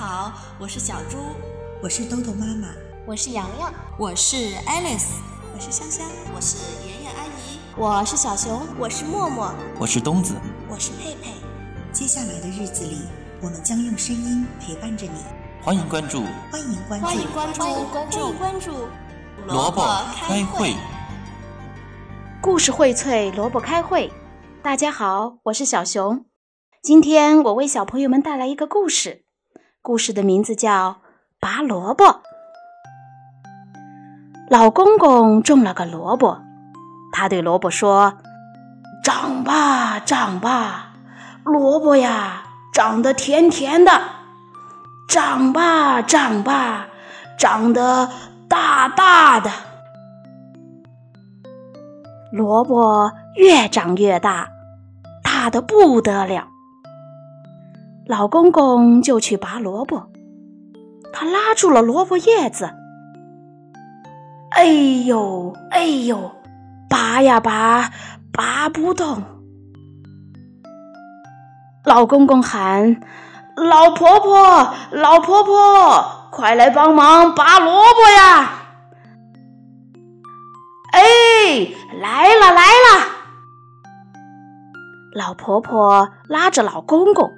好，我是小猪，我是豆豆妈妈，我是洋洋，我是 Alice，我是香香，我是妍妍阿姨，我是小熊，我是默默，我是东子，我是佩佩。接下来的日子里，我们将用声音陪伴着你。欢迎关注，欢迎关注，欢迎关注，欢迎关注，关注。萝卜开会，故事荟萃，萝卜开会。大家好，我是小熊。今天我为小朋友们带来一个故事，故事的名字叫《拔萝卜》。老公公种了个萝卜，他对萝卜说：“长吧，长吧，萝卜呀，长得甜甜的；长吧，长吧，长得大大的。”萝卜越长越大，大的不得了。老公公就去拔萝卜，他拉住了萝卜叶子。哎呦，哎呦，拔呀拔，拔不动。老公公喊：“老婆婆，老婆婆，快来帮忙拔萝卜呀！”哎，来了来了！老婆婆拉着老公公。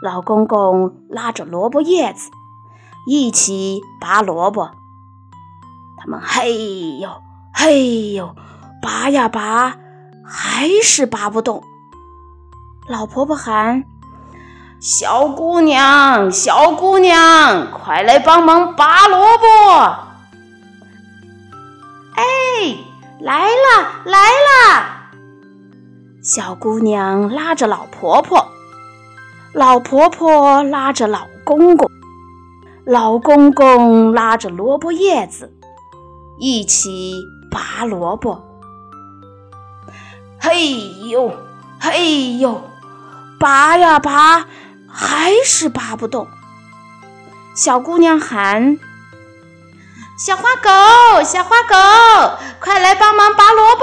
老公公拉着萝卜叶子，一起拔萝卜。他们嘿呦嘿呦，拔呀拔，还是拔不动。老婆婆喊：“小姑娘，小姑娘，快来帮忙拔萝卜！”哎，来了来了！小姑娘拉着老婆婆。老婆婆拉着老公公，老公公拉着萝卜叶子，一起拔萝卜。嘿呦，嘿呦，拔呀拔，还是拔不动。小姑娘喊：“小花狗，小花狗，快来帮忙拔萝卜！”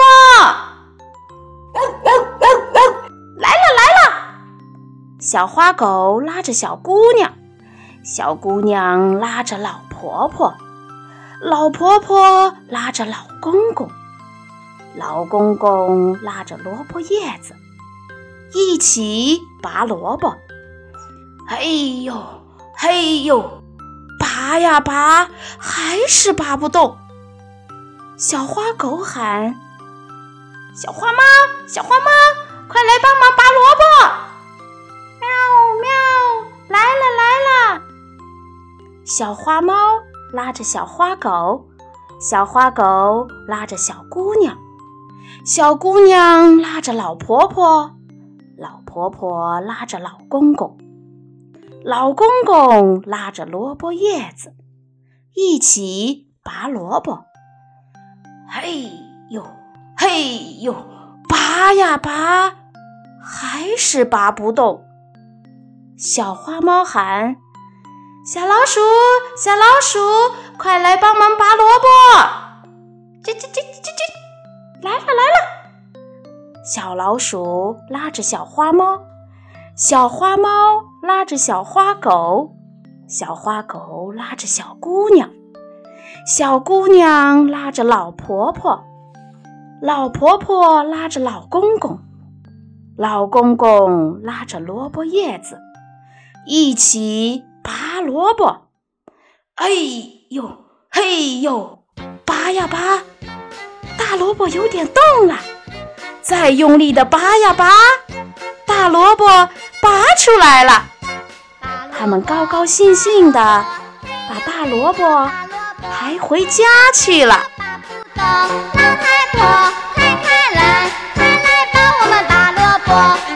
小花狗拉着小姑娘，小姑娘拉着老婆婆，老婆婆拉着老公公，老公公拉着萝卜叶子，一起拔萝卜。嘿呦嘿呦，拔呀拔，还是拔不动。小花狗喊：“小花猫，小花猫，快来帮忙拔萝小花猫拉着小花狗，小花狗拉着小姑娘，小姑娘拉着老婆婆，老婆婆拉着老公公，老公公拉着萝卜叶子，一起拔萝卜。嘿呦嘿呦，拔呀拔，还是拔不动。小花猫喊：“小老鼠，小老鼠，快来帮忙拔萝卜！”叽叽叽叽叽，来了来了！小老鼠拉着小花猫，小花猫拉着小花狗，小花狗拉着小姑娘，小姑娘拉着老婆婆，老婆婆拉着老公公，老公公拉着萝卜叶子。一起拔萝卜，哎呦嘿呦，拔呀拔，大萝卜有点动了，再用力的拔呀拔，大萝卜拔出来了。他们高高兴兴的把大萝卜抬回家去了。老太婆，快快来，快来帮我们拔萝卜。